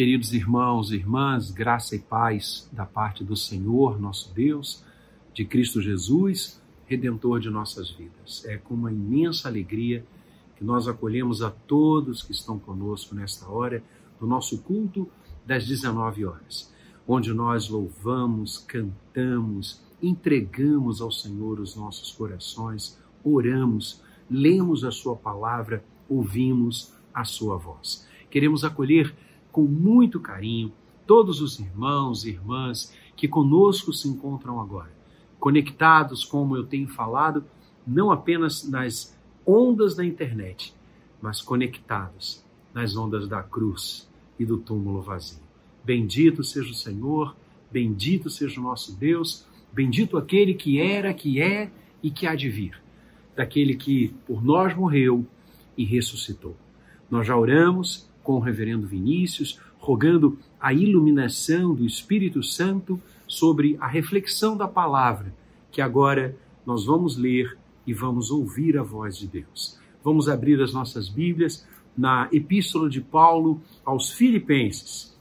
Queridos irmãos e irmãs, graça e paz da parte do Senhor, nosso Deus, de Cristo Jesus, redentor de nossas vidas. É com uma imensa alegria que nós acolhemos a todos que estão conosco nesta hora do nosso culto das 19 horas, onde nós louvamos, cantamos, entregamos ao Senhor os nossos corações, oramos, lemos a Sua palavra, ouvimos a Sua voz. Queremos acolher com muito carinho todos os irmãos e irmãs que conosco se encontram agora, conectados, como eu tenho falado, não apenas nas ondas da internet, mas conectados nas ondas da cruz e do túmulo vazio. Bendito seja o Senhor, bendito seja o nosso Deus, bendito aquele que era, que é e que há de vir, daquele que por nós morreu e ressuscitou. Nós já oramos com o reverendo Vinícius, rogando a iluminação do Espírito Santo sobre a reflexão da palavra, que agora nós vamos ler e vamos ouvir a voz de Deus. Vamos abrir as nossas Bíblias na Epístola de Paulo aos Filipenses,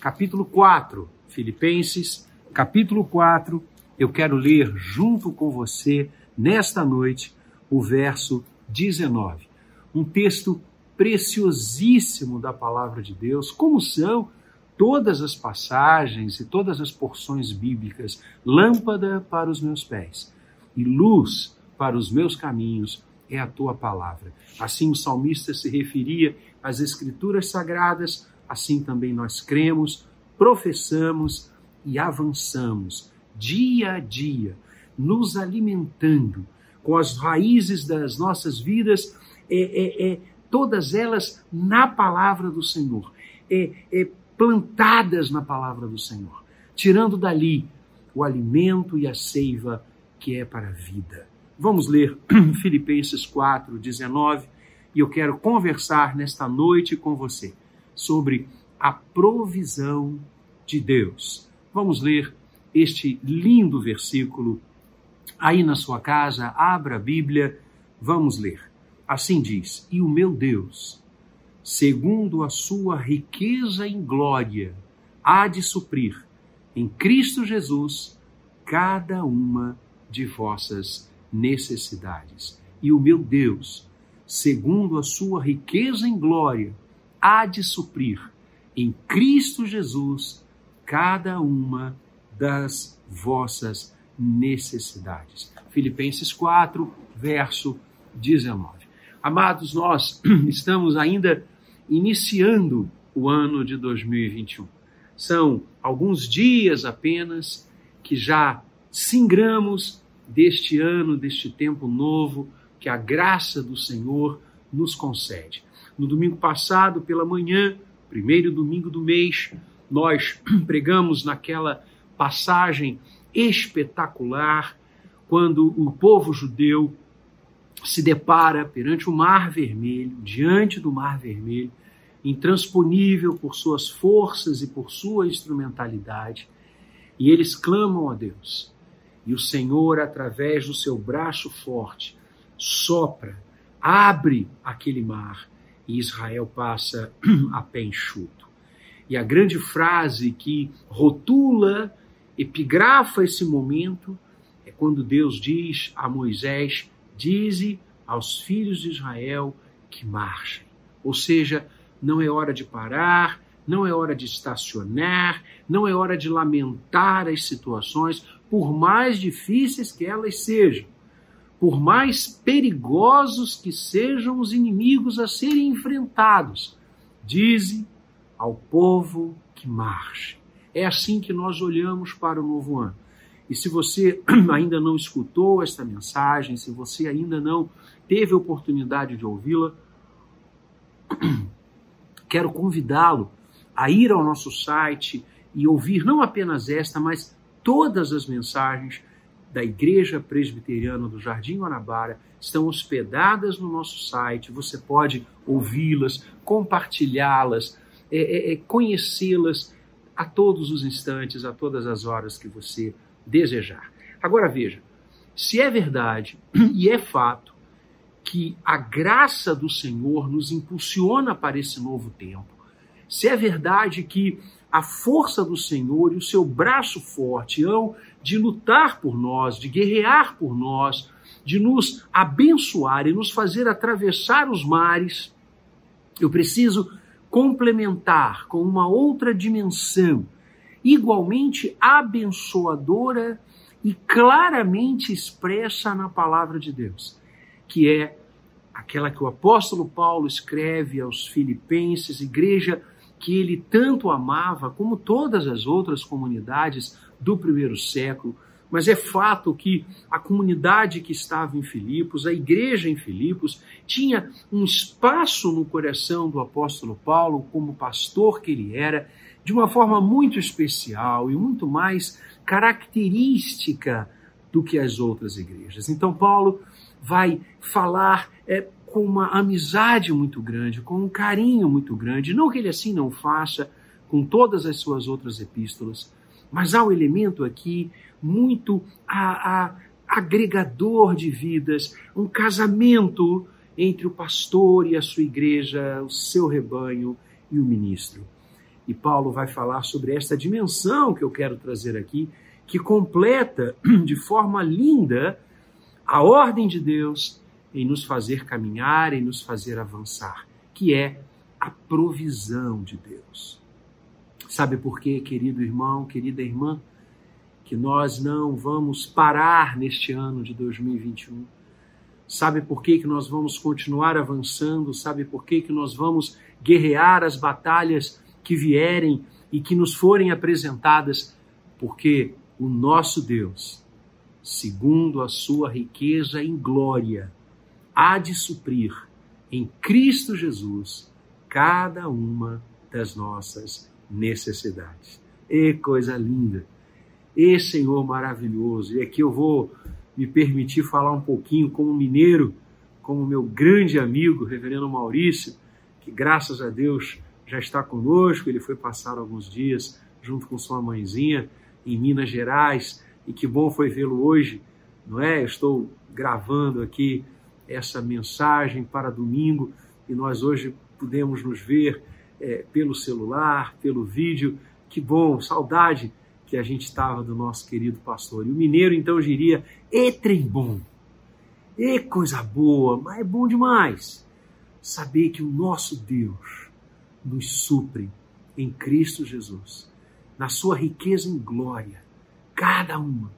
capítulo 4. Filipenses, capítulo 4. Eu quero ler junto com você nesta noite o verso 19. Um texto preciosíssimo da palavra de Deus, como são todas as passagens e todas as porções bíblicas, lâmpada para os meus pés e luz para os meus caminhos é a tua palavra. Assim o salmista se referia às escrituras sagradas, assim também nós cremos, professamos e avançamos dia a dia, nos alimentando com as raízes das nossas vidas, é, é, é todas elas na palavra do Senhor, é, é, plantadas na palavra do Senhor, tirando dali o alimento e a seiva que é para a vida. Vamos ler Filipenses 4, 19, e eu quero conversar nesta noite com você sobre a provisão de Deus. Vamos ler este lindo versículo aí na sua casa, abra a Bíblia, vamos ler. Assim diz: E o meu Deus, segundo a sua riqueza em glória, há de suprir em Cristo Jesus cada uma de vossas necessidades. E o meu Deus, segundo a sua riqueza em glória, há de suprir em Cristo Jesus cada uma das vossas necessidades. Filipenses 4, verso 19. Amados, nós estamos ainda iniciando o ano de 2021. São alguns dias apenas que já singramos deste ano, deste tempo novo que a graça do Senhor nos concede. No domingo passado, pela manhã, primeiro domingo do mês, nós pregamos naquela passagem espetacular quando o povo judeu se depara perante o Mar Vermelho, diante do Mar Vermelho, intransponível por suas forças e por sua instrumentalidade, e eles clamam a Deus. E o Senhor, através do seu braço forte, sopra, abre aquele mar, e Israel passa a pé enxuto. E a grande frase que rotula, epigrafa esse momento, é quando Deus diz a Moisés: Dize aos filhos de Israel que marchem. Ou seja, não é hora de parar, não é hora de estacionar, não é hora de lamentar as situações, por mais difíceis que elas sejam, por mais perigosos que sejam os inimigos a serem enfrentados. Dize ao povo que marche. É assim que nós olhamos para o novo ano. E se você ainda não escutou esta mensagem, se você ainda não teve oportunidade de ouvi-la, quero convidá-lo a ir ao nosso site e ouvir não apenas esta, mas todas as mensagens da Igreja Presbiteriana do Jardim Guanabara estão hospedadas no nosso site. Você pode ouvi-las, compartilhá-las, é, é, é, conhecê-las a todos os instantes, a todas as horas que você desejar. Agora veja, se é verdade e é fato que a graça do Senhor nos impulsiona para esse novo tempo, se é verdade que a força do Senhor e o seu braço forte hão de lutar por nós, de guerrear por nós, de nos abençoar e nos fazer atravessar os mares, eu preciso complementar com uma outra dimensão, igualmente abençoadora e claramente expressa na palavra de Deus, que é aquela que o apóstolo Paulo escreve aos Filipenses, igreja que ele tanto amava, como todas as outras comunidades do primeiro século, mas é fato que a comunidade que estava em Filipos, a igreja em Filipos, tinha um espaço no coração do apóstolo Paulo, como pastor que ele era, de uma forma muito especial e muito mais característica do que as outras igrejas. Então, Paulo vai falar é, com uma amizade muito grande, com um carinho muito grande, não que ele assim não faça com todas as suas outras epístolas, mas há um elemento aqui muito a, a, agregador de vidas, um casamento entre o pastor e a sua igreja, o seu rebanho e o ministro. E Paulo vai falar sobre esta dimensão que eu quero trazer aqui, que completa de forma linda a ordem de Deus em nos fazer caminhar, em nos fazer avançar, que é a provisão de Deus. Sabe por quê, querido irmão, querida irmã? que nós não vamos parar neste ano de 2021. Sabe por que, que nós vamos continuar avançando? Sabe por que, que nós vamos guerrear as batalhas que vierem e que nos forem apresentadas? Porque o nosso Deus, segundo a sua riqueza em glória, há de suprir em Cristo Jesus cada uma das nossas necessidades. E coisa linda! E Senhor maravilhoso, e aqui eu vou me permitir falar um pouquinho como mineiro, como meu grande amigo, reverendo Maurício, que graças a Deus já está conosco, ele foi passar alguns dias junto com sua mãezinha em Minas Gerais, e que bom foi vê-lo hoje, não é? Eu estou gravando aqui essa mensagem para domingo e nós hoje pudemos nos ver é, pelo celular, pelo vídeo. Que bom, saudade que a gente estava do nosso querido pastor. E o mineiro então diria: e trem bom, e coisa boa, mas é bom demais saber que o nosso Deus nos supre em Cristo Jesus, na sua riqueza em glória, cada uma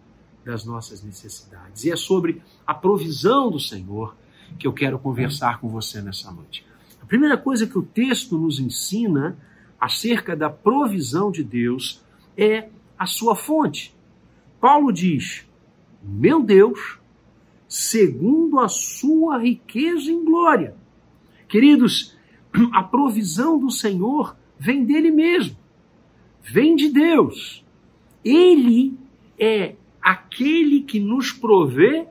das nossas necessidades. E é sobre a provisão do Senhor que eu quero conversar com você nessa noite. A primeira coisa que o texto nos ensina acerca da provisão de Deus é a sua fonte. Paulo diz: Meu Deus, segundo a sua riqueza em glória. Queridos, a provisão do Senhor vem dele mesmo, vem de Deus. Ele é aquele que nos provê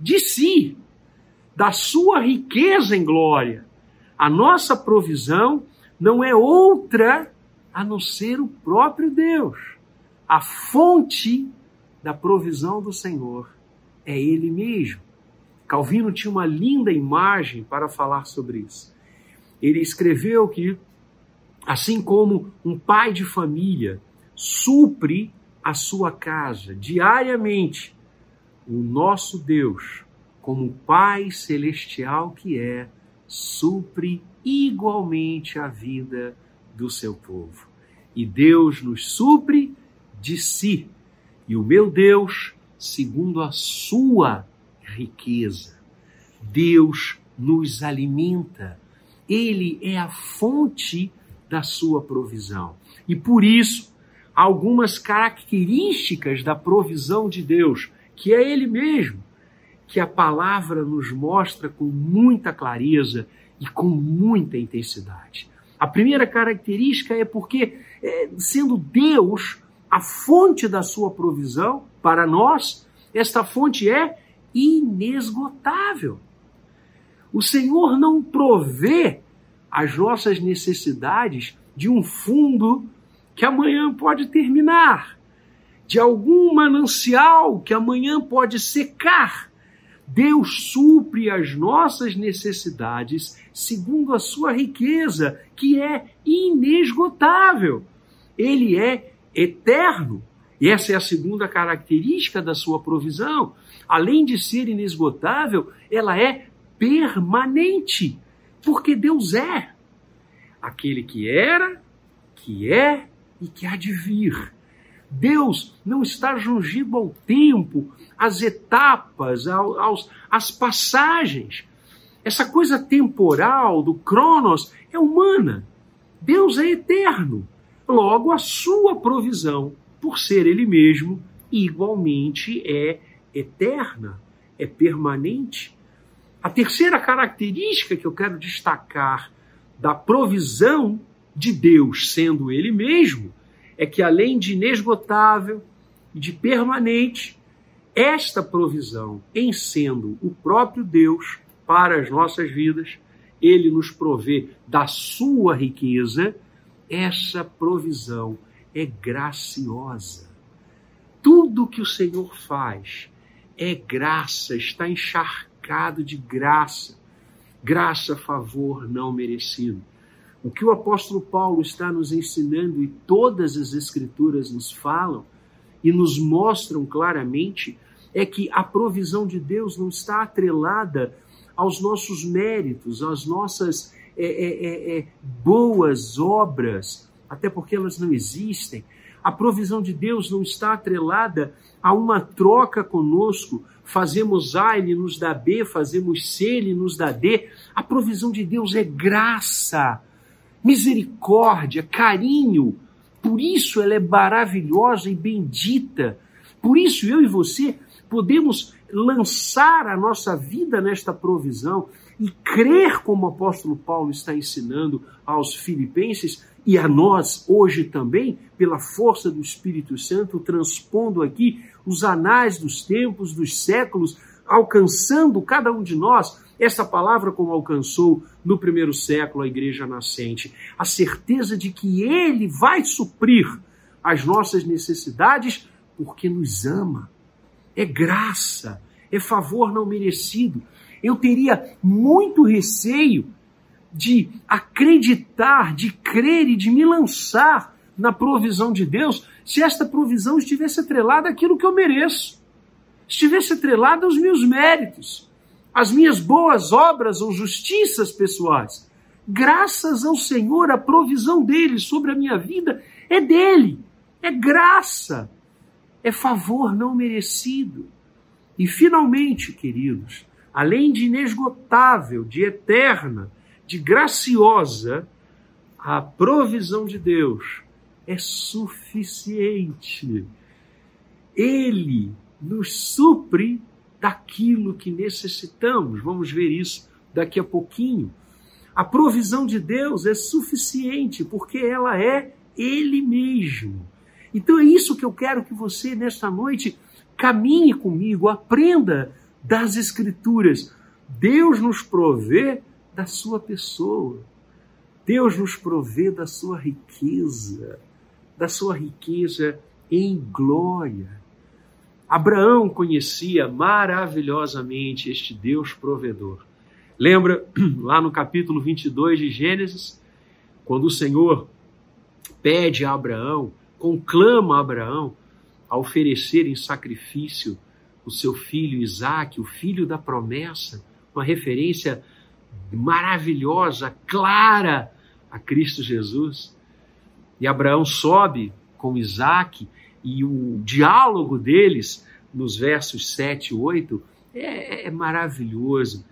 de si, da sua riqueza em glória. A nossa provisão não é outra a não ser o próprio Deus a fonte da provisão do Senhor é Ele mesmo. Calvino tinha uma linda imagem para falar sobre isso. Ele escreveu que, assim como um pai de família supre a sua casa diariamente, o nosso Deus, como Pai celestial que é, supre igualmente a vida do seu povo. E Deus nos supre de si, e o meu Deus segundo a sua riqueza. Deus nos alimenta, ele é a fonte da sua provisão. E por isso, algumas características da provisão de Deus, que é ele mesmo, que a palavra nos mostra com muita clareza e com muita intensidade. A primeira característica é porque, é, sendo Deus a fonte da sua provisão para nós, esta fonte é inesgotável. O Senhor não provê as nossas necessidades de um fundo que amanhã pode terminar, de algum manancial que amanhã pode secar. Deus supre as nossas necessidades segundo a sua riqueza, que é inesgotável. Ele é eterno. E essa é a segunda característica da sua provisão. Além de ser inesgotável, ela é permanente, porque Deus é aquele que era, que é e que há de vir. Deus não está jungido ao tempo, às etapas, aos, às passagens. Essa coisa temporal do Cronos é humana. Deus é eterno. Logo, a sua provisão, por ser Ele mesmo, igualmente é eterna, é permanente. A terceira característica que eu quero destacar da provisão de Deus sendo Ele mesmo é que, além de inesgotável e de permanente, esta provisão, em sendo o próprio Deus para as nossas vidas, ele nos provê da sua riqueza, essa provisão é graciosa. Tudo que o Senhor faz é graça, está encharcado de graça. Graça, favor não merecido. O que o apóstolo Paulo está nos ensinando e todas as escrituras nos falam e nos mostram claramente é que a provisão de Deus não está atrelada aos nossos méritos, às nossas é, é, é, é boas obras, até porque elas não existem. A provisão de Deus não está atrelada a uma troca conosco. Fazemos A, Ele nos dá B, fazemos C, Ele nos dá D. A provisão de Deus é graça misericórdia, carinho. Por isso ela é maravilhosa e bendita. Por isso eu e você podemos lançar a nossa vida nesta provisão e crer como o apóstolo Paulo está ensinando aos filipenses e a nós hoje também, pela força do Espírito Santo, transpondo aqui os anais dos tempos, dos séculos, alcançando cada um de nós essa palavra como alcançou no primeiro século a igreja nascente, a certeza de que ele vai suprir as nossas necessidades porque nos ama. É graça, é favor não merecido. Eu teria muito receio de acreditar, de crer e de me lançar na provisão de Deus se esta provisão estivesse atrelada àquilo que eu mereço, estivesse atrelada aos meus méritos as minhas boas obras ou justiças pessoais. Graças ao Senhor, a provisão dele sobre a minha vida é dele, é graça, é favor não merecido. E finalmente, queridos, além de inesgotável, de eterna, de graciosa, a provisão de Deus é suficiente. Ele nos supre daquilo que necessitamos. Vamos ver isso daqui a pouquinho. A provisão de Deus é suficiente porque ela é Ele mesmo. Então é isso que eu quero que você, nesta noite, caminhe comigo, aprenda das Escrituras. Deus nos provê da sua pessoa. Deus nos provê da sua riqueza, da sua riqueza em glória. Abraão conhecia maravilhosamente este Deus provedor. Lembra lá no capítulo 22 de Gênesis, quando o Senhor pede a Abraão, conclama a Abraão a oferecer em sacrifício o seu filho Isaque, o filho da promessa, uma referência maravilhosa, clara a Cristo Jesus. E Abraão sobe com Isaque e o diálogo deles nos versos 7 e 8 é, é maravilhoso.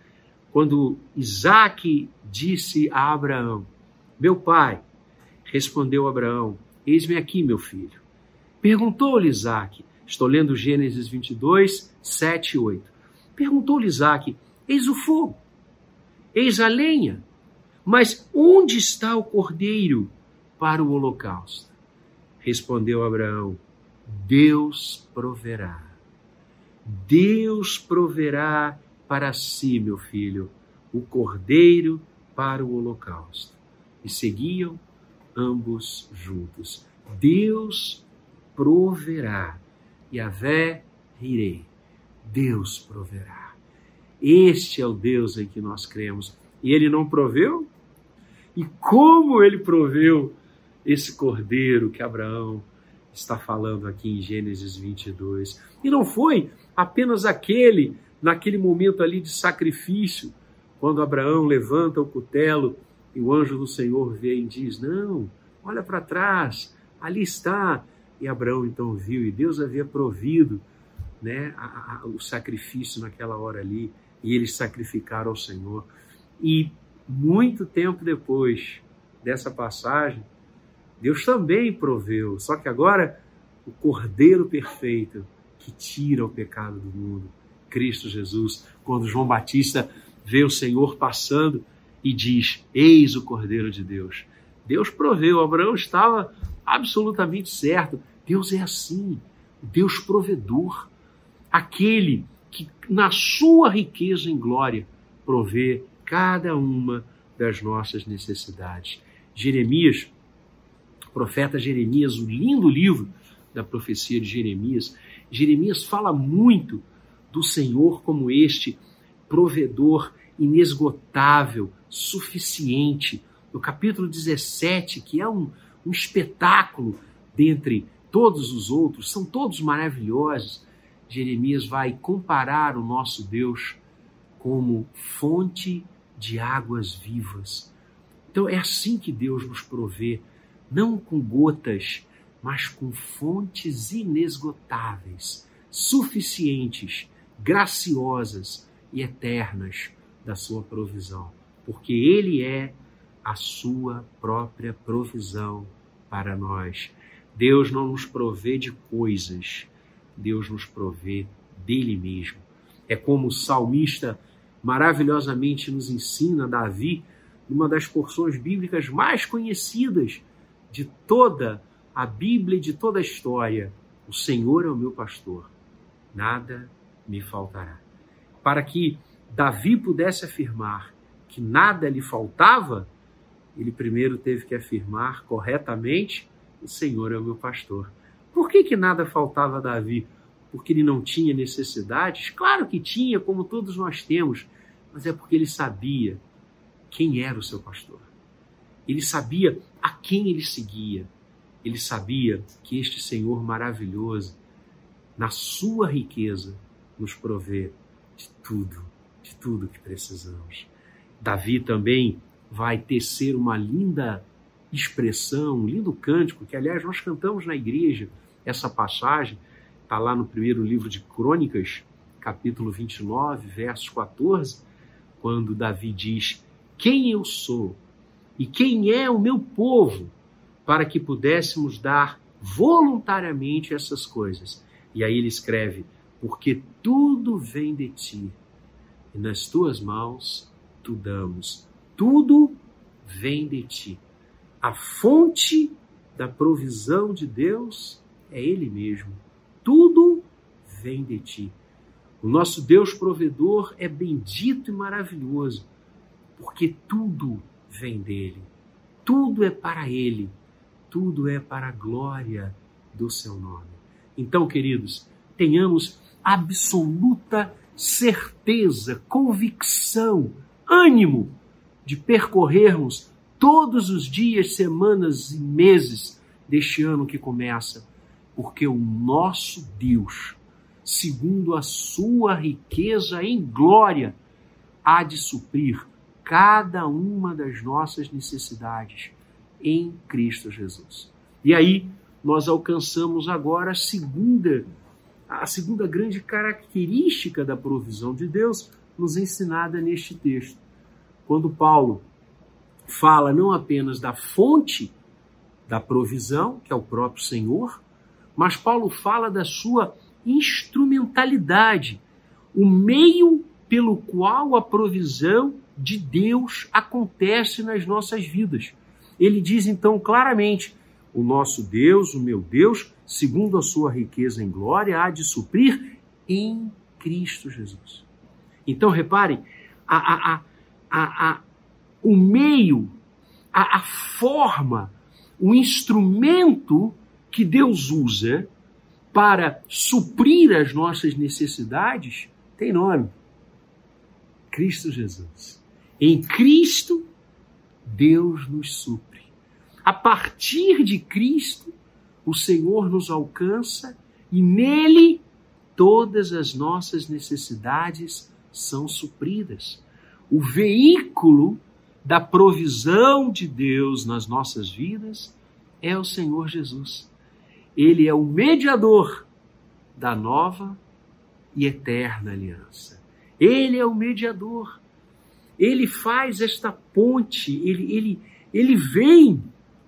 Quando Isaac disse a Abraão: Meu pai, respondeu Abraão: Eis-me aqui, meu filho. Perguntou-lhe Isaac, estou lendo Gênesis 22, 7 e 8. Perguntou-lhe Isaac: Eis o fogo, eis a lenha, mas onde está o cordeiro para o holocausto? Respondeu Abraão: Deus proverá. Deus proverá para si, meu filho, o cordeiro para o holocausto. E seguiam ambos juntos. Deus proverá. E vé rirei. Deus proverá. Este é o Deus em que nós cremos. E ele não proveu? E como ele proveu esse cordeiro que Abraão está falando aqui em Gênesis 22? E não foi apenas aquele, naquele momento ali de sacrifício, quando Abraão levanta o cutelo e o anjo do Senhor vem e diz: Não, olha para trás, ali está. E Abraão então viu, e Deus havia provido né, a, a, o sacrifício naquela hora ali, e eles sacrificaram ao Senhor. E muito tempo depois dessa passagem, Deus também proveu, só que agora o Cordeiro perfeito que tira o pecado do mundo, Cristo Jesus, quando João Batista vê o Senhor passando e diz: Eis o Cordeiro de Deus. Deus proveu, Abraão estava absolutamente certo. Deus é assim, Deus provedor, aquele que, na sua riqueza em glória, provê cada uma das nossas necessidades. Jeremias, profeta Jeremias, o lindo livro da profecia de Jeremias, Jeremias fala muito do Senhor como este provedor inesgotável, suficiente. No capítulo 17, que é um, um espetáculo dentre todos os outros, são todos maravilhosos. Jeremias vai comparar o nosso Deus como fonte de águas vivas. Então é assim que Deus nos provê, não com gotas, mas com fontes inesgotáveis, suficientes, graciosas e eternas da sua provisão, porque Ele é a sua própria provisão para nós. Deus não nos provê de coisas, Deus nos provê dele mesmo. É como o salmista maravilhosamente nos ensina, Davi, numa das porções bíblicas mais conhecidas de toda a Bíblia e de toda a história: O Senhor é o meu pastor, nada me faltará. Para que Davi pudesse afirmar que nada lhe faltava, ele primeiro teve que afirmar corretamente: O Senhor é o meu pastor. Por que, que nada faltava a Davi? Porque ele não tinha necessidades? Claro que tinha, como todos nós temos, mas é porque ele sabia quem era o seu pastor. Ele sabia a quem ele seguia. Ele sabia que este Senhor maravilhoso, na sua riqueza, nos provê de tudo de tudo que precisamos. Davi também vai tecer uma linda expressão, um lindo cântico, que aliás nós cantamos na igreja essa passagem, está lá no primeiro livro de Crônicas, capítulo 29, versos 14, quando Davi diz: Quem eu sou e quem é o meu povo, para que pudéssemos dar voluntariamente essas coisas. E aí ele escreve: Porque tudo vem de ti e nas tuas mãos tu damos. Tudo vem de ti. A fonte da provisão de Deus é Ele mesmo. Tudo vem de ti. O nosso Deus provedor é bendito e maravilhoso, porque tudo vem dele. Tudo é para Ele. Tudo é para a glória do seu nome. Então, queridos, tenhamos absoluta certeza, convicção, ânimo de percorrermos todos os dias, semanas e meses deste ano que começa, porque o nosso Deus, segundo a sua riqueza em glória, há de suprir cada uma das nossas necessidades em Cristo Jesus. E aí nós alcançamos agora a segunda a segunda grande característica da provisão de Deus nos ensinada neste texto. Quando Paulo fala não apenas da fonte da provisão, que é o próprio Senhor, mas Paulo fala da sua instrumentalidade, o meio pelo qual a provisão de Deus acontece nas nossas vidas. Ele diz então claramente: o nosso Deus, o meu Deus, segundo a sua riqueza em glória, há de suprir em Cristo Jesus. Então, reparem, a, a, a, o meio, a forma, o instrumento que Deus usa para suprir as nossas necessidades tem nome. Cristo Jesus. Em Cristo, Deus nos supre. A partir de Cristo, o Senhor nos alcança e nele todas as nossas necessidades são supridas. O veículo da provisão de Deus nas nossas vidas é o Senhor Jesus. Ele é o mediador da nova e eterna aliança. Ele é o mediador. Ele faz esta ponte, ele, ele, ele vem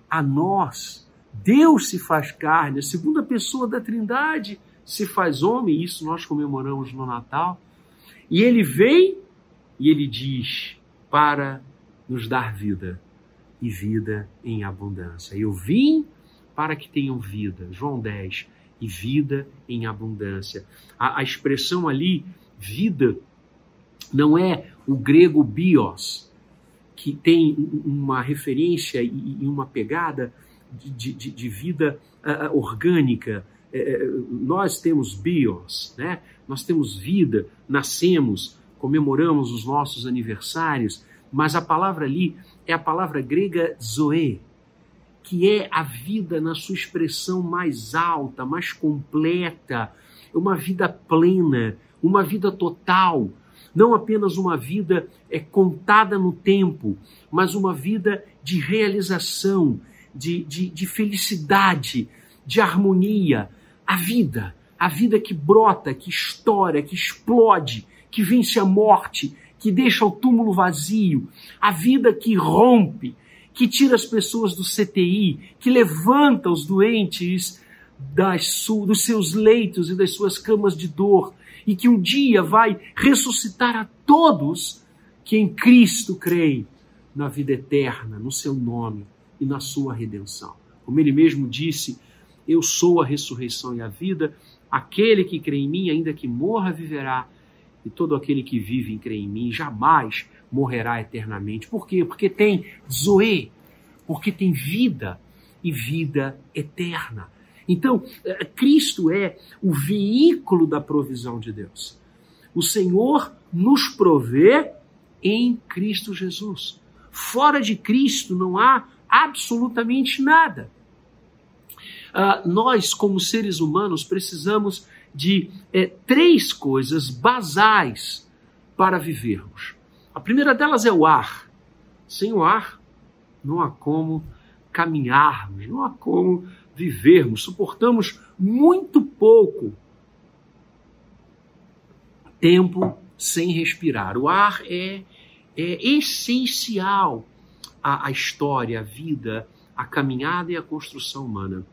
a nós. Deus se faz carne, a segunda pessoa da Trindade se faz homem, isso nós comemoramos no Natal. E ele vem e ele diz para nos dar vida e vida em abundância. Eu vim para que tenham vida. João 10. E vida em abundância. A, a expressão ali, vida, não é o grego bios, que tem uma referência e, uma pegada de, de, de vida uh, orgânica. É, é, nós temos bios, né? nós temos vida, nascemos, comemoramos os nossos aniversários, mas a palavra ali é a palavra grega zoe, que é a vida na sua expressão mais alta, mais completa, uma vida plena, uma vida total, não apenas uma vida é contada no tempo, mas uma vida de realização, de, de, de felicidade, de harmonia. A vida, a vida que brota, que estoura, que explode, que vence a morte, que deixa o túmulo vazio, a vida que rompe, que tira as pessoas do CTI, que levanta os doentes das, dos seus leitos e das suas camas de dor, e que um dia vai ressuscitar a todos que em Cristo creem na vida eterna, no seu nome e na sua redenção. Como ele mesmo disse, eu sou a ressurreição e a vida, aquele que crê em mim, ainda que morra, viverá, e todo aquele que vive e crê em mim jamais morrerá eternamente. Por quê? Porque tem Zoe, porque tem vida e vida eterna. Então, eh, Cristo é o veículo da provisão de Deus. O Senhor nos provê em Cristo Jesus. Fora de Cristo não há absolutamente nada. Uh, nós, como seres humanos, precisamos de é, três coisas basais para vivermos. A primeira delas é o ar. Sem o ar, não há como caminharmos, não há como vivermos. Suportamos muito pouco tempo sem respirar. O ar é, é essencial à, à história, à vida, à caminhada e à construção humana.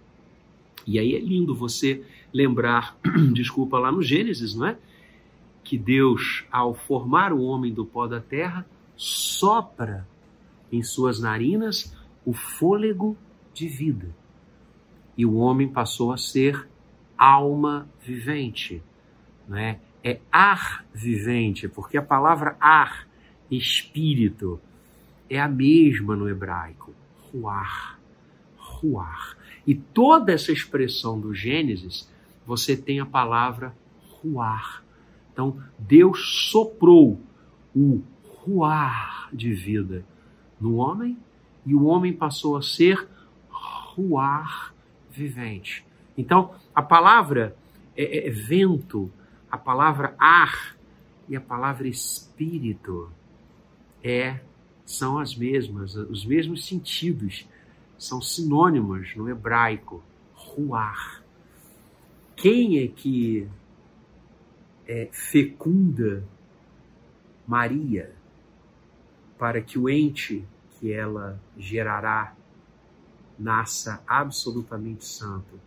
E aí é lindo você lembrar, desculpa, lá no Gênesis, não é? Que Deus, ao formar o homem do pó da terra, sopra em suas narinas o fôlego de vida. E o homem passou a ser alma vivente, não é? É ar vivente, porque a palavra ar, espírito, é a mesma no hebraico, ruar, ruar. E toda essa expressão do Gênesis, você tem a palavra ruar. Então, Deus soprou o ruar de vida no homem e o homem passou a ser ruar vivente. Então, a palavra é, é vento, a palavra ar e a palavra espírito é são as mesmas, os mesmos sentidos são sinônimos no hebraico, ruar. Quem é que é, fecunda Maria para que o ente que ela gerará nasça absolutamente santo?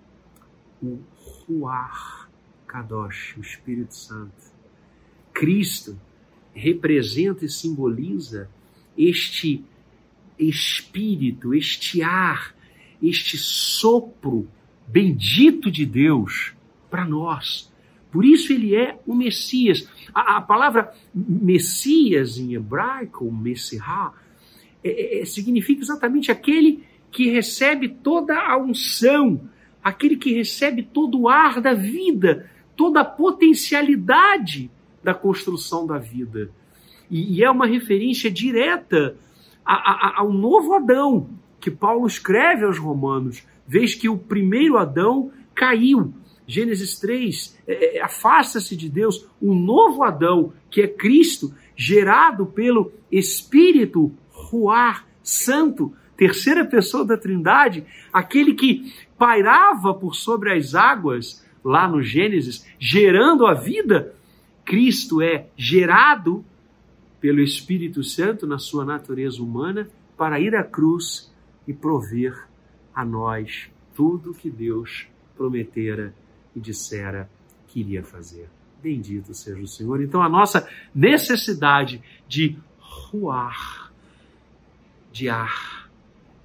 O Ruar Kadosh, o Espírito Santo. Cristo representa e simboliza este espírito, este ar, este sopro bendito de Deus para nós. Por isso ele é o Messias. A, a palavra Messias em hebraico, Messiah, é, é, é, significa exatamente aquele que recebe toda a unção, aquele que recebe todo o ar da vida, toda a potencialidade da construção da vida. E, e é uma referência direta a, a, ao novo Adão, que Paulo escreve aos Romanos, vez que o primeiro Adão caiu. Gênesis 3, é, é, afasta-se de Deus, o novo Adão, que é Cristo, gerado pelo Espírito Ruar Santo, terceira pessoa da Trindade, aquele que pairava por sobre as águas, lá no Gênesis, gerando a vida, Cristo é gerado pelo Espírito Santo na sua natureza humana para ir à cruz e prover a nós tudo que Deus prometera e dissera que iria fazer. Bendito seja o Senhor. Então, a nossa necessidade de ruar, de ar,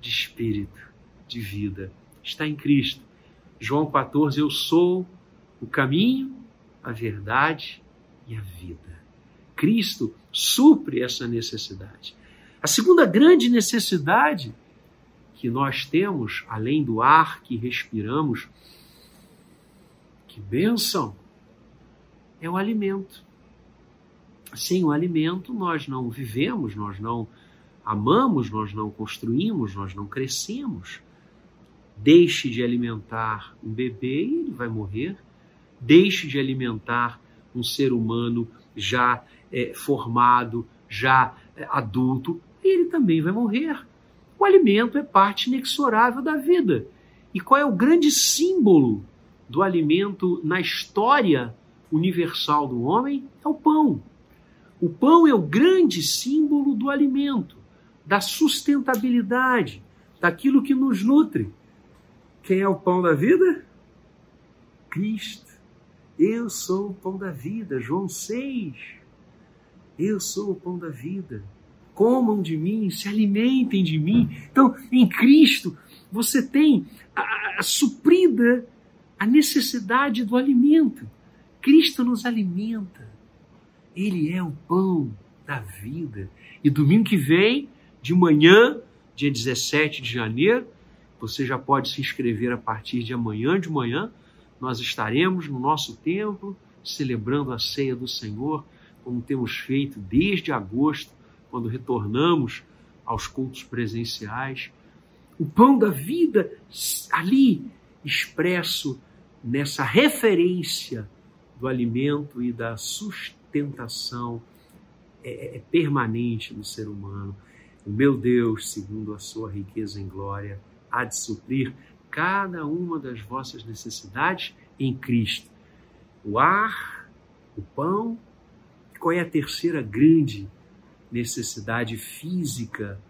de espírito, de vida, está em Cristo. João 14, eu sou o caminho, a verdade e a vida. Cristo supre essa necessidade. A segunda grande necessidade que nós temos, além do ar que respiramos, que bênção, é o alimento. Sem o alimento, nós não vivemos, nós não amamos, nós não construímos, nós não crescemos. Deixe de alimentar um bebê e ele vai morrer. Deixe de alimentar um ser humano já é, formado, já é, adulto, e ele também vai morrer. O alimento é parte inexorável da vida. E qual é o grande símbolo do alimento na história universal do homem? É o pão. O pão é o grande símbolo do alimento, da sustentabilidade, daquilo que nos nutre. Quem é o pão da vida? Cristo. Eu sou o pão da vida. João 6. Eu sou o pão da vida comam de mim, se alimentem de mim. Então, em Cristo, você tem a, a suprida a necessidade do alimento. Cristo nos alimenta. Ele é o pão da vida. E domingo que vem, de manhã, dia 17 de janeiro, você já pode se inscrever a partir de amanhã de manhã. Nós estaremos no nosso templo celebrando a ceia do Senhor, como temos feito desde agosto quando retornamos aos cultos presenciais. O pão da vida ali expresso nessa referência do alimento e da sustentação é, é permanente no ser humano. O meu Deus, segundo a sua riqueza em glória, há de suprir cada uma das vossas necessidades em Cristo. O ar, o pão, qual é a terceira grande necessidade física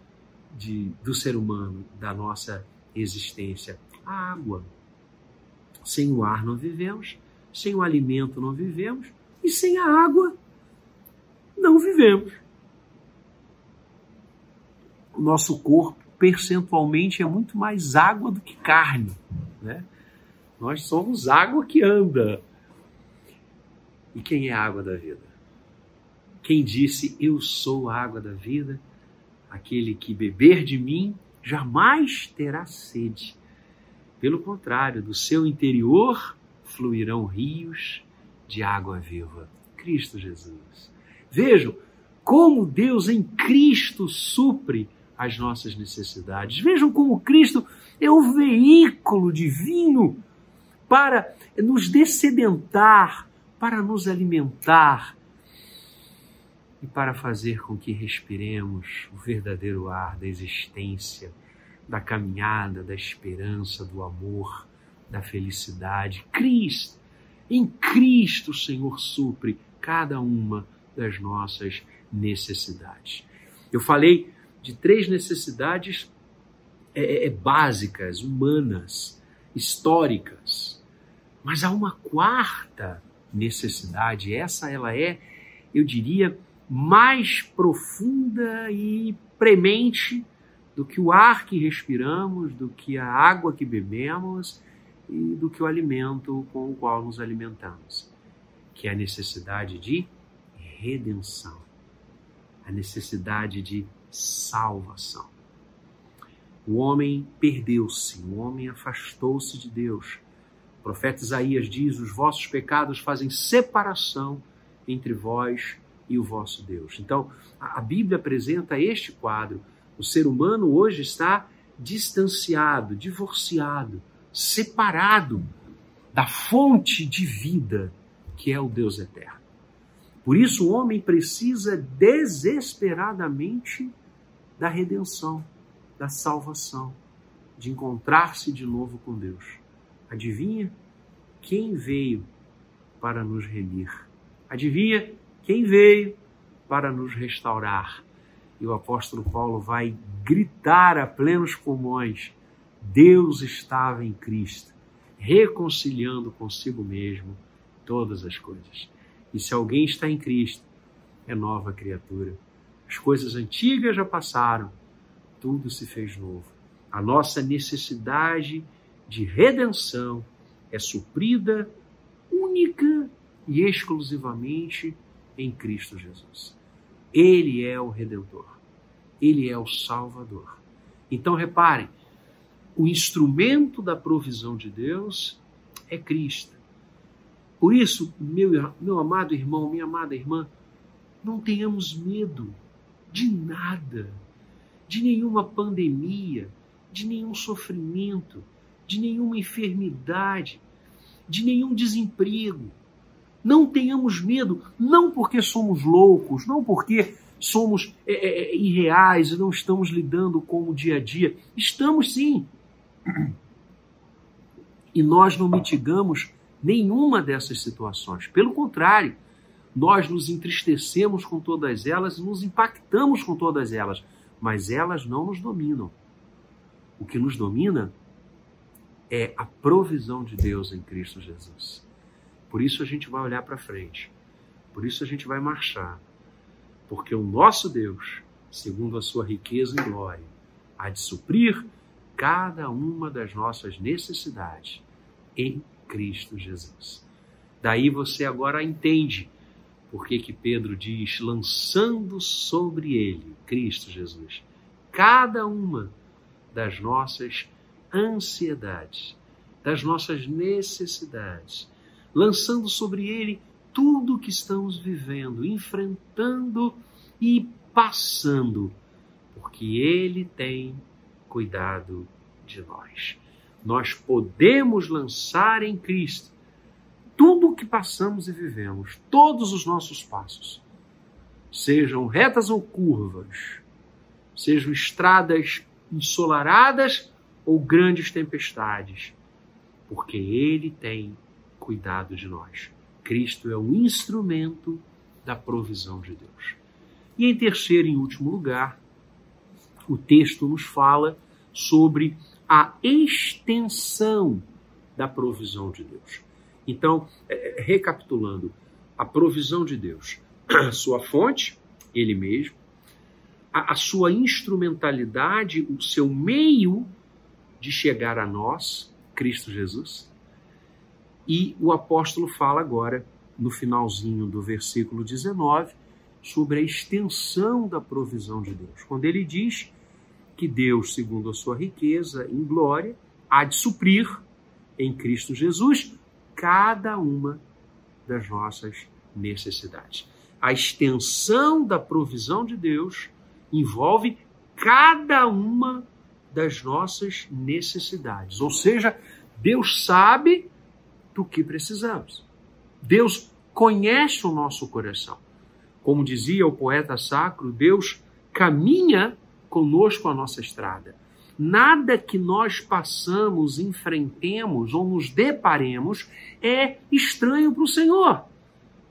de, do ser humano, da nossa existência. A água. Sem o ar não vivemos, sem o alimento não vivemos e sem a água não vivemos. O nosso corpo percentualmente é muito mais água do que carne, né? Nós somos água que anda. E quem é a água da vida? Quem disse, Eu sou a água da vida, aquele que beber de mim jamais terá sede. Pelo contrário, do seu interior fluirão rios de água viva. Cristo Jesus. Vejam como Deus em Cristo supre as nossas necessidades. Vejam como Cristo é o veículo divino para nos descedentar, para nos alimentar, e para fazer com que respiremos o verdadeiro ar da existência, da caminhada, da esperança, do amor, da felicidade. Cristo, em Cristo, o Senhor supre cada uma das nossas necessidades. Eu falei de três necessidades é, é, é básicas, humanas, históricas, mas há uma quarta necessidade. Essa ela é, eu diria, mais profunda e premente do que o ar que respiramos, do que a água que bebemos e do que o alimento com o qual nos alimentamos, que é a necessidade de redenção, a necessidade de salvação. O homem perdeu-se, o homem afastou-se de Deus. O profeta Isaías diz: Os vossos pecados fazem separação entre vós e o vosso Deus. Então, a Bíblia apresenta este quadro. O ser humano hoje está distanciado, divorciado, separado da fonte de vida que é o Deus eterno. Por isso, o homem precisa desesperadamente da redenção, da salvação, de encontrar-se de novo com Deus. Adivinha quem veio para nos remir? Adivinha quem veio para nos restaurar? E o apóstolo Paulo vai gritar a plenos pulmões: Deus estava em Cristo, reconciliando consigo mesmo todas as coisas. E se alguém está em Cristo, é nova criatura. As coisas antigas já passaram, tudo se fez novo. A nossa necessidade de redenção é suprida única e exclusivamente em Cristo Jesus. Ele é o redentor. Ele é o salvador. Então reparem, o instrumento da provisão de Deus é Cristo. Por isso, meu, meu amado irmão, minha amada irmã, não tenhamos medo de nada, de nenhuma pandemia, de nenhum sofrimento, de nenhuma enfermidade, de nenhum desemprego. Não tenhamos medo, não porque somos loucos, não porque somos é, é, é irreais e não estamos lidando com o dia a dia. Estamos sim. E nós não mitigamos nenhuma dessas situações. Pelo contrário, nós nos entristecemos com todas elas e nos impactamos com todas elas, mas elas não nos dominam. O que nos domina é a provisão de Deus em Cristo Jesus. Por isso a gente vai olhar para frente. Por isso a gente vai marchar. Porque o nosso Deus, segundo a sua riqueza e glória, há de suprir cada uma das nossas necessidades em Cristo Jesus. Daí você agora entende por que que Pedro diz lançando sobre ele, Cristo Jesus, cada uma das nossas ansiedades, das nossas necessidades, lançando sobre ele tudo o que estamos vivendo, enfrentando e passando, porque ele tem cuidado de nós nós podemos lançar em Cristo tudo o que passamos e vivemos, todos os nossos passos, sejam retas ou curvas, sejam estradas ensolaradas ou grandes tempestades, porque Ele tem cuidado de nós. Cristo é o instrumento da provisão de Deus. E em terceiro e último lugar, o texto nos fala sobre a extensão da provisão de Deus. Então, é, é, recapitulando, a provisão de Deus, a sua fonte, Ele mesmo, a, a sua instrumentalidade, o seu meio de chegar a nós, Cristo Jesus. E o apóstolo fala agora, no finalzinho do versículo 19, sobre a extensão da provisão de Deus. Quando ele diz que Deus, segundo a sua riqueza em glória, há de suprir em Cristo Jesus cada uma das nossas necessidades. A extensão da provisão de Deus envolve cada uma das nossas necessidades. Ou seja, Deus sabe do que precisamos. Deus conhece o nosso coração. Como dizia o poeta sacro, Deus caminha conosco a nossa estrada. Nada que nós passamos, enfrentemos ou nos deparemos é estranho para o Senhor.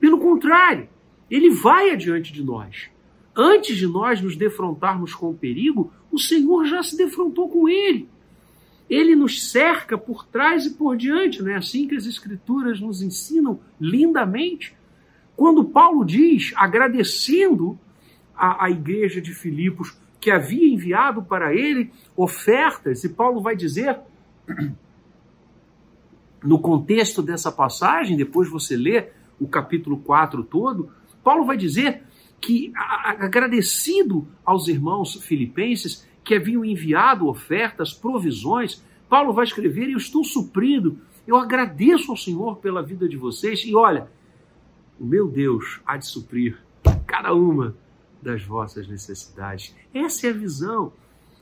Pelo contrário, ele vai adiante de nós. Antes de nós nos defrontarmos com o perigo, o Senhor já se defrontou com ele. Ele nos cerca por trás e por diante, não é assim que as Escrituras nos ensinam lindamente? Quando Paulo diz, agradecendo a, a igreja de Filipos que havia enviado para ele ofertas, e Paulo vai dizer, no contexto dessa passagem, depois você lê o capítulo 4 todo, Paulo vai dizer que, agradecido aos irmãos filipenses que haviam enviado ofertas, provisões, Paulo vai escrever: Eu estou suprido, eu agradeço ao Senhor pela vida de vocês, e olha, o meu Deus há de suprir cada uma das vossas necessidades. Essa é a visão.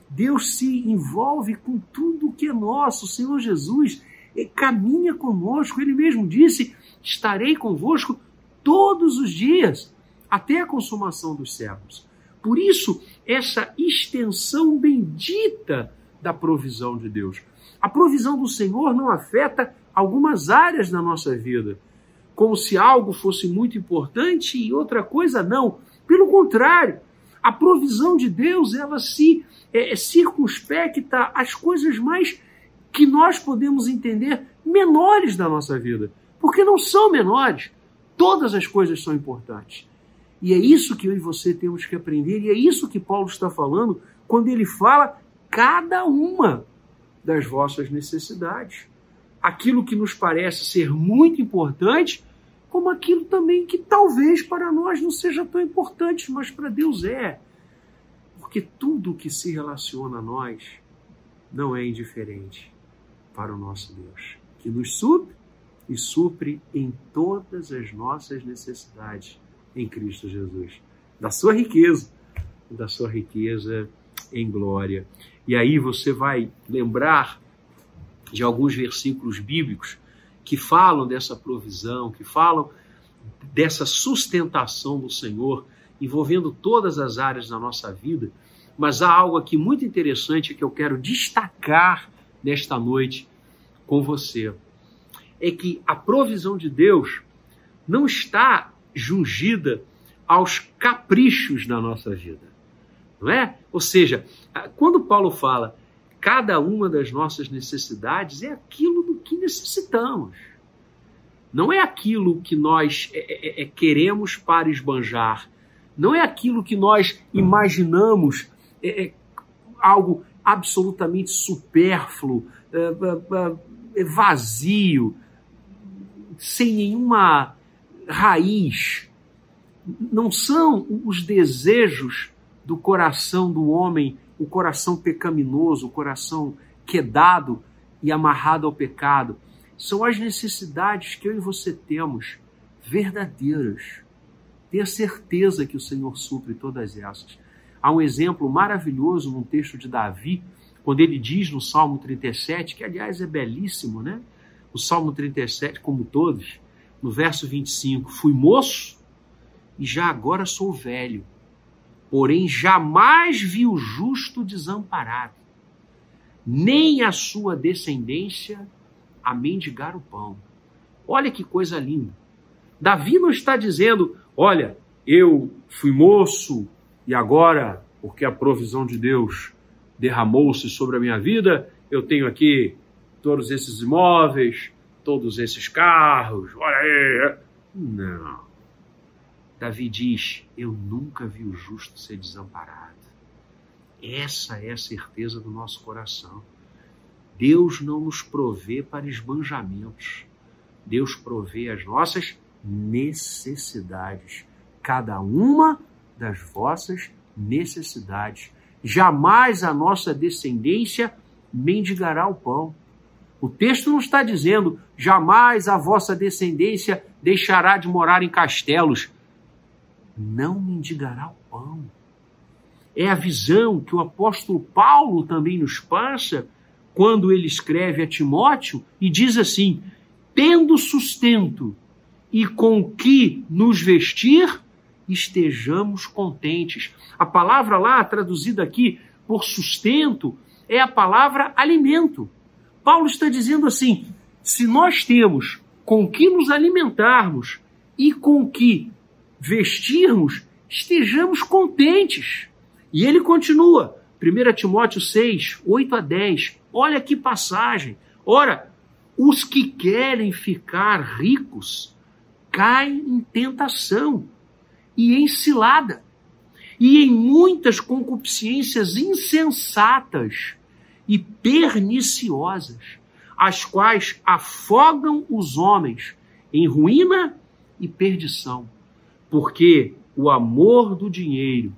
Deus se envolve com tudo que é nosso. O Senhor Jesus caminha conosco. Ele mesmo disse: Estarei convosco todos os dias, até a consumação dos séculos. Por isso, essa extensão bendita da provisão de Deus. A provisão do Senhor não afeta algumas áreas da nossa vida, como se algo fosse muito importante e outra coisa não. Pelo contrário, a provisão de Deus ela se é, é circunspecta às coisas mais que nós podemos entender menores da nossa vida, porque não são menores. Todas as coisas são importantes. E é isso que eu e você temos que aprender, e é isso que Paulo está falando quando ele fala cada uma das vossas necessidades. Aquilo que nos parece ser muito importante, como aquilo também que talvez para nós não seja tão importante, mas para Deus é. Porque tudo que se relaciona a nós não é indiferente para o nosso Deus, que nos supre e supre em todas as nossas necessidades em Cristo Jesus, da sua riqueza, da sua riqueza em glória. E aí você vai lembrar de alguns versículos bíblicos que falam dessa provisão, que falam dessa sustentação do Senhor envolvendo todas as áreas da nossa vida. Mas há algo aqui muito interessante que eu quero destacar nesta noite com você. É que a provisão de Deus não está jungida aos caprichos da nossa vida. Não é? Ou seja, quando Paulo fala cada uma das nossas necessidades é aquilo do que necessitamos. Não é aquilo que nós é, é, é queremos para esbanjar. Não é aquilo que nós imaginamos é, é algo absolutamente supérfluo, é, vazio, sem nenhuma raiz. Não são os desejos do coração do homem, o coração pecaminoso, o coração quedado e amarrado ao pecado. São as necessidades que eu e você temos, verdadeiras. Tenha certeza que o Senhor supre todas essas. Há um exemplo maravilhoso num texto de Davi, quando ele diz no Salmo 37, que aliás é belíssimo, né? O Salmo 37, como todos, no verso 25: Fui moço e já agora sou velho porém jamais vi o justo desamparado, nem a sua descendência a mendigar o pão. Olha que coisa linda. Davi não está dizendo, olha, eu fui moço e agora, porque a provisão de Deus derramou-se sobre a minha vida, eu tenho aqui todos esses imóveis, todos esses carros, olha aí. Não. Davi diz: Eu nunca vi o justo ser desamparado. Essa é a certeza do nosso coração. Deus não nos provê para esbanjamentos. Deus provê as nossas necessidades. Cada uma das vossas necessidades. Jamais a nossa descendência mendigará o pão. O texto não está dizendo jamais a vossa descendência deixará de morar em castelos não mendigará o pão. É a visão que o apóstolo Paulo também nos passa quando ele escreve a Timóteo e diz assim: tendo sustento e com que nos vestir, estejamos contentes. A palavra lá, traduzida aqui por sustento, é a palavra alimento. Paulo está dizendo assim: se nós temos com que nos alimentarmos e com que vestirmos, estejamos contentes. E ele continua, 1 Timóteo 6, 8 a 10. Olha que passagem. Ora, os que querem ficar ricos caem em tentação e em cilada, e em muitas concupiscências insensatas e perniciosas, as quais afogam os homens em ruína e perdição porque o amor do dinheiro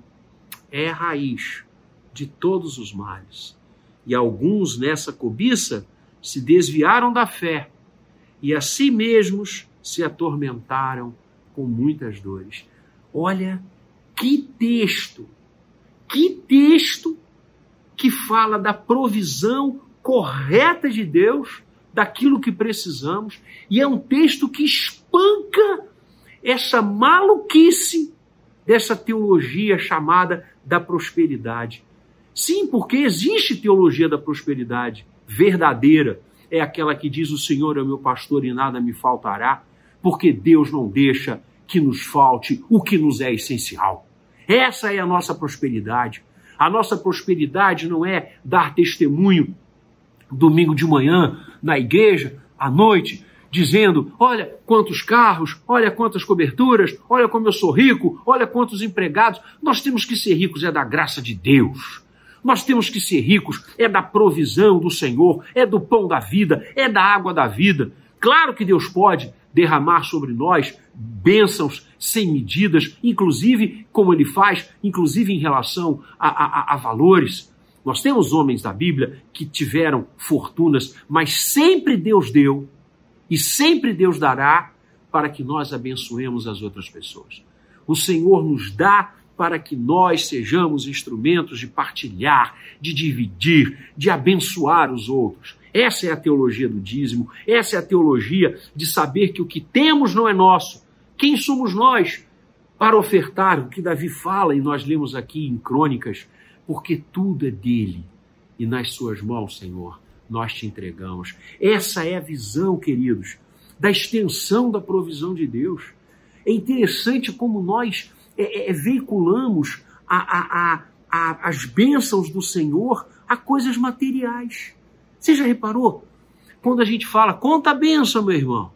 é a raiz de todos os males. E alguns nessa cobiça se desviaram da fé e a si mesmos se atormentaram com muitas dores. Olha Que texto! Que texto que fala da provisão correta de Deus, daquilo que precisamos, e é um texto que espanca essa maluquice dessa teologia chamada da prosperidade. Sim, porque existe teologia da prosperidade verdadeira, é aquela que diz: O Senhor é meu pastor e nada me faltará, porque Deus não deixa que nos falte o que nos é essencial. Essa é a nossa prosperidade. A nossa prosperidade não é dar testemunho domingo de manhã na igreja, à noite, dizendo: olha quantos carros, olha quantas coberturas, olha como eu sou rico, olha quantos empregados. Nós temos que ser ricos, é da graça de Deus. Nós temos que ser ricos, é da provisão do Senhor, é do pão da vida, é da água da vida. Claro que Deus pode derramar sobre nós bênçãos sem medidas, inclusive como ele faz, inclusive em relação a, a, a valores. Nós temos homens da Bíblia que tiveram fortunas, mas sempre Deus deu e sempre Deus dará para que nós abençoemos as outras pessoas. O Senhor nos dá para que nós sejamos instrumentos de partilhar, de dividir, de abençoar os outros. Essa é a teologia do dízimo, essa é a teologia de saber que o que temos não é nosso. Quem somos nós para ofertar o que Davi fala e nós lemos aqui em Crônicas? Porque tudo é dele e nas suas mãos, Senhor, nós te entregamos. Essa é a visão, queridos, da extensão da provisão de Deus. É interessante como nós é, é, é, veiculamos a, a, a, as bênçãos do Senhor a coisas materiais. Você já reparou? Quando a gente fala, conta a bênção, meu irmão.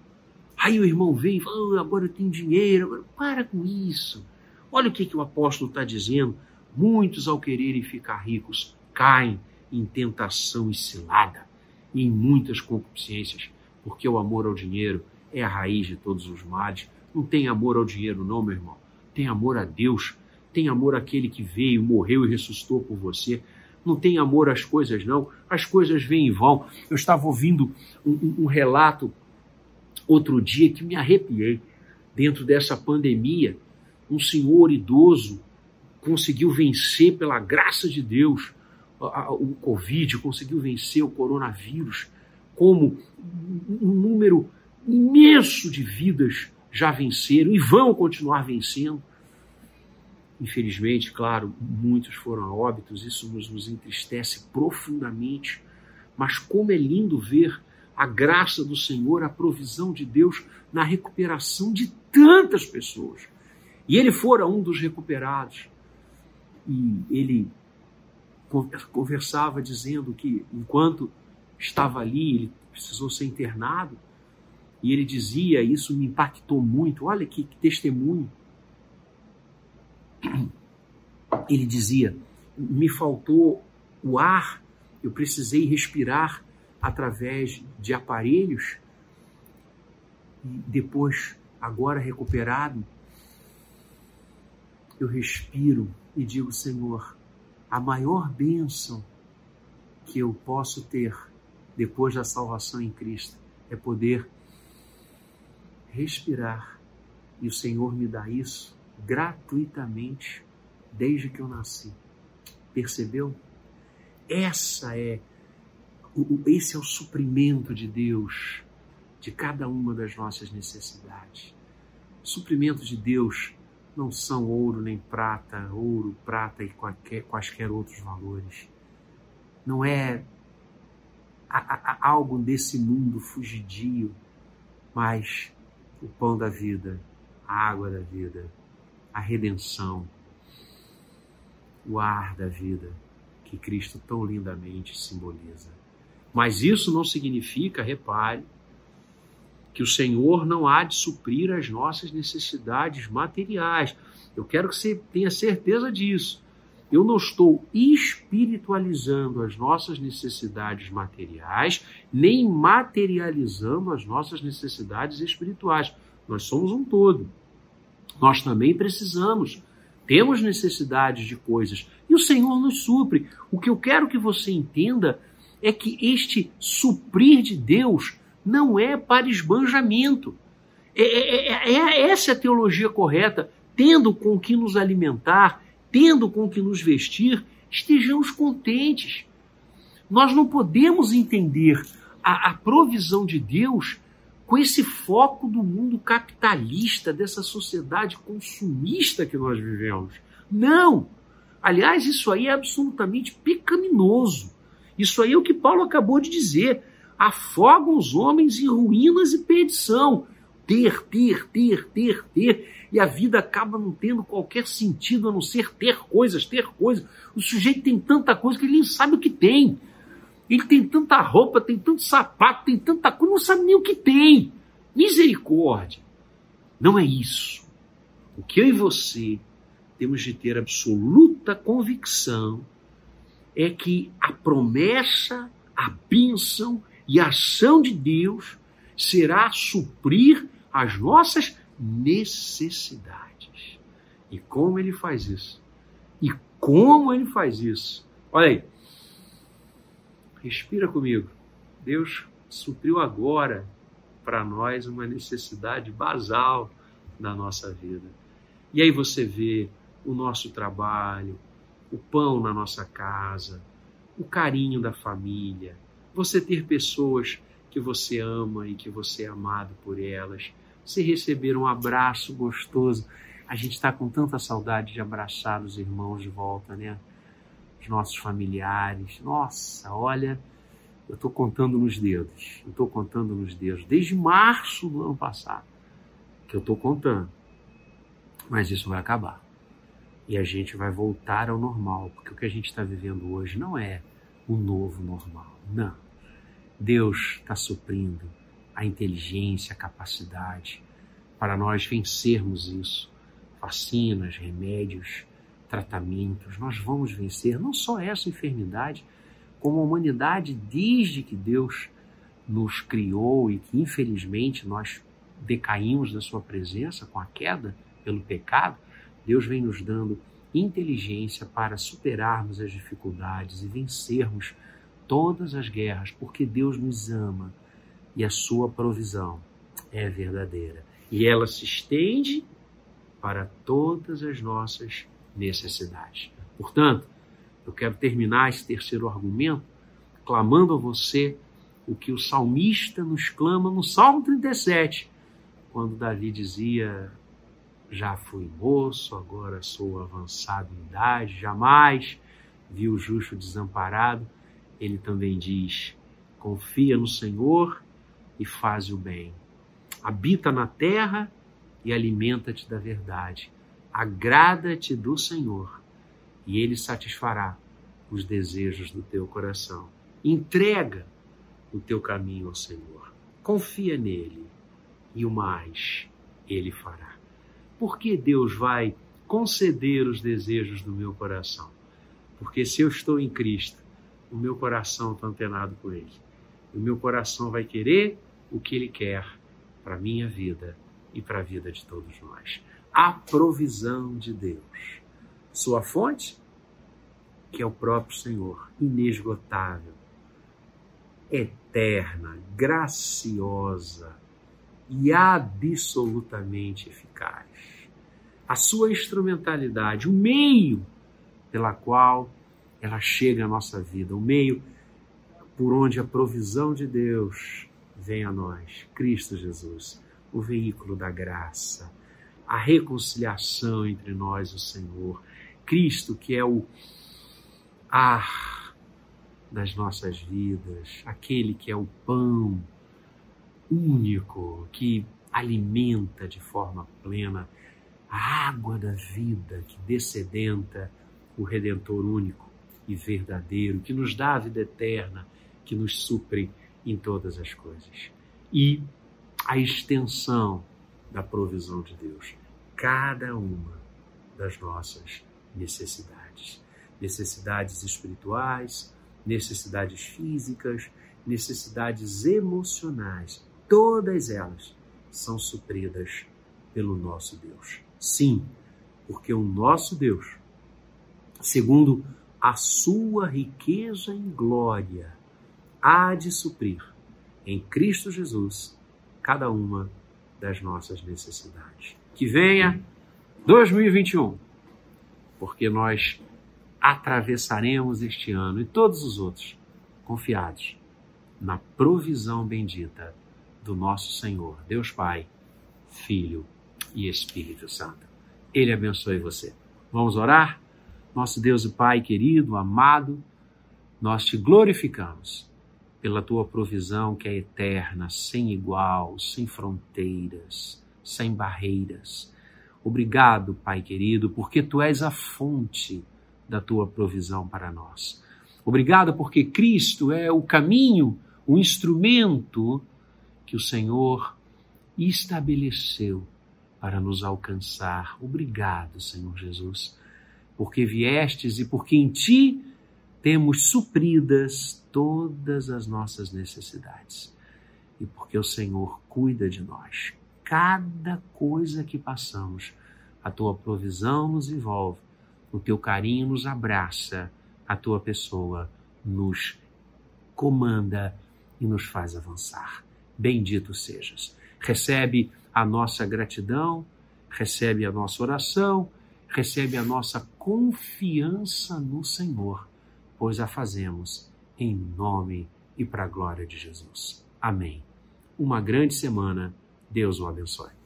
Aí o irmão vem e fala, oh, agora eu tenho dinheiro. Para com isso. Olha o que, que o apóstolo está dizendo. Muitos, ao quererem ficar ricos, caem em tentação e cilada em muitas concupiscências, porque o amor ao dinheiro é a raiz de todos os males. Não tem amor ao dinheiro, não, meu irmão tem amor a Deus, tem amor àquele que veio, morreu e ressuscitou por você. Não tem amor às coisas, não. As coisas vêm e vão. Eu estava ouvindo um, um, um relato outro dia que me arrepiei. Dentro dessa pandemia, um senhor idoso conseguiu vencer, pela graça de Deus, o Covid, conseguiu vencer o coronavírus, como um número imenso de vidas já venceram e vão continuar vencendo. Infelizmente, claro, muitos foram óbitos, isso nos, nos entristece profundamente. Mas como é lindo ver a graça do Senhor, a provisão de Deus na recuperação de tantas pessoas. E ele fora um dos recuperados. E ele conversava dizendo que enquanto estava ali, ele precisou ser internado, e ele dizia, isso me impactou muito, olha que, que testemunho. Ele dizia: me faltou o ar, eu precisei respirar através de aparelhos, e depois, agora recuperado, eu respiro e digo: Senhor, a maior bênção que eu posso ter depois da salvação em Cristo é poder respirar. E o Senhor me dá isso gratuitamente desde que eu nasci. Percebeu? Essa é esse é o suprimento de Deus de cada uma das nossas necessidades. Suprimento de Deus não são ouro nem prata, ouro, prata e qualquer, quaisquer outros valores. Não é a, a, algo desse mundo fugidio, mas o pão da vida, a água da vida, a redenção, o ar da vida que Cristo tão lindamente simboliza. Mas isso não significa, repare, que o Senhor não há de suprir as nossas necessidades materiais. Eu quero que você tenha certeza disso. Eu não estou espiritualizando as nossas necessidades materiais, nem materializando as nossas necessidades espirituais. Nós somos um todo. Nós também precisamos, temos necessidades de coisas e o Senhor nos supre. O que eu quero que você entenda é que este suprir de Deus não é para esbanjamento. É, é, é, é essa é a teologia correta. tendo com que nos alimentar, tendo com que nos vestir, estejamos contentes. Nós não podemos entender a, a provisão de Deus com esse foco do mundo capitalista, dessa sociedade consumista que nós vivemos. Não! Aliás, isso aí é absolutamente pecaminoso. Isso aí é o que Paulo acabou de dizer. Afogam os homens em ruínas e perdição. Ter, ter, ter, ter, ter. E a vida acaba não tendo qualquer sentido a não ser ter coisas, ter coisas. O sujeito tem tanta coisa que ele nem sabe o que tem. Ele tem tanta roupa, tem tanto sapato, tem tanta coisa, não sabe nem o que tem. Misericórdia. Não é isso. O que eu e você temos de ter absoluta convicção é que a promessa, a bênção e a ação de Deus será suprir as nossas necessidades. E como ele faz isso? E como ele faz isso? Olha aí. Respira comigo. Deus supriu agora para nós uma necessidade basal da nossa vida. E aí você vê o nosso trabalho, o pão na nossa casa, o carinho da família, você ter pessoas que você ama e que você é amado por elas, você receber um abraço gostoso. A gente está com tanta saudade de abraçar os irmãos de volta, né? Os nossos familiares. Nossa, olha, eu estou contando nos dedos. Eu estou contando nos dedos. Desde março do ano passado que eu estou contando. Mas isso vai acabar e a gente vai voltar ao normal, porque o que a gente está vivendo hoje não é o novo normal, não. Deus está suprindo a inteligência, a capacidade para nós vencermos isso. Vacinas, remédios, tratamentos, nós vamos vencer não só essa enfermidade, como a humanidade desde que Deus nos criou e que infelizmente nós decaímos da sua presença com a queda pelo pecado, Deus vem nos dando inteligência para superarmos as dificuldades e vencermos todas as guerras, porque Deus nos ama e a sua provisão é verdadeira. E ela se estende para todas as nossas necessidades. Portanto, eu quero terminar esse terceiro argumento clamando a você o que o salmista nos clama no Salmo 37, quando Davi dizia: já fui moço, agora sou avançado em idade, jamais vi o justo desamparado. Ele também diz: confia no Senhor e faz o bem. Habita na terra e alimenta-te da verdade. Agrada-te do Senhor e ele satisfará os desejos do teu coração. Entrega o teu caminho ao Senhor. Confia nele e o mais ele fará. Por que Deus vai conceder os desejos do meu coração? Porque se eu estou em Cristo, o meu coração está antenado por Ele. O meu coração vai querer o que Ele quer para a minha vida e para a vida de todos nós. A provisão de Deus. Sua fonte, que é o próprio Senhor, inesgotável, eterna, graciosa e absolutamente eficaz a sua instrumentalidade, o meio pela qual ela chega à nossa vida, o meio por onde a provisão de Deus vem a nós, Cristo Jesus, o veículo da graça, a reconciliação entre nós e o Senhor, Cristo que é o ar das nossas vidas, aquele que é o pão único que alimenta de forma plena a água da vida que descedenta o Redentor único e verdadeiro, que nos dá a vida eterna, que nos supre em todas as coisas. E a extensão da provisão de Deus, cada uma das nossas necessidades. Necessidades espirituais, necessidades físicas, necessidades emocionais, todas elas são supridas pelo nosso Deus. Sim, porque o nosso Deus, segundo a sua riqueza em glória, há de suprir em Cristo Jesus cada uma das nossas necessidades. Que venha 2021, porque nós atravessaremos este ano e todos os outros confiados na provisão bendita do nosso Senhor, Deus Pai, Filho e Espírito Santo. Ele abençoe você. Vamos orar? Nosso Deus e Pai querido, amado, nós te glorificamos pela tua provisão que é eterna, sem igual, sem fronteiras, sem barreiras. Obrigado, Pai querido, porque tu és a fonte da tua provisão para nós. Obrigado porque Cristo é o caminho, o instrumento que o Senhor estabeleceu para nos alcançar. Obrigado, Senhor Jesus, porque viestes e porque em ti temos supridas todas as nossas necessidades. E porque o Senhor cuida de nós. Cada coisa que passamos, a tua provisão nos envolve, o teu carinho nos abraça, a tua pessoa nos comanda e nos faz avançar. Bendito sejas. Recebe a nossa gratidão, recebe a nossa oração, recebe a nossa confiança no Senhor pois a fazemos em nome e para a glória de Jesus. Amém. Uma grande semana. Deus o abençoe.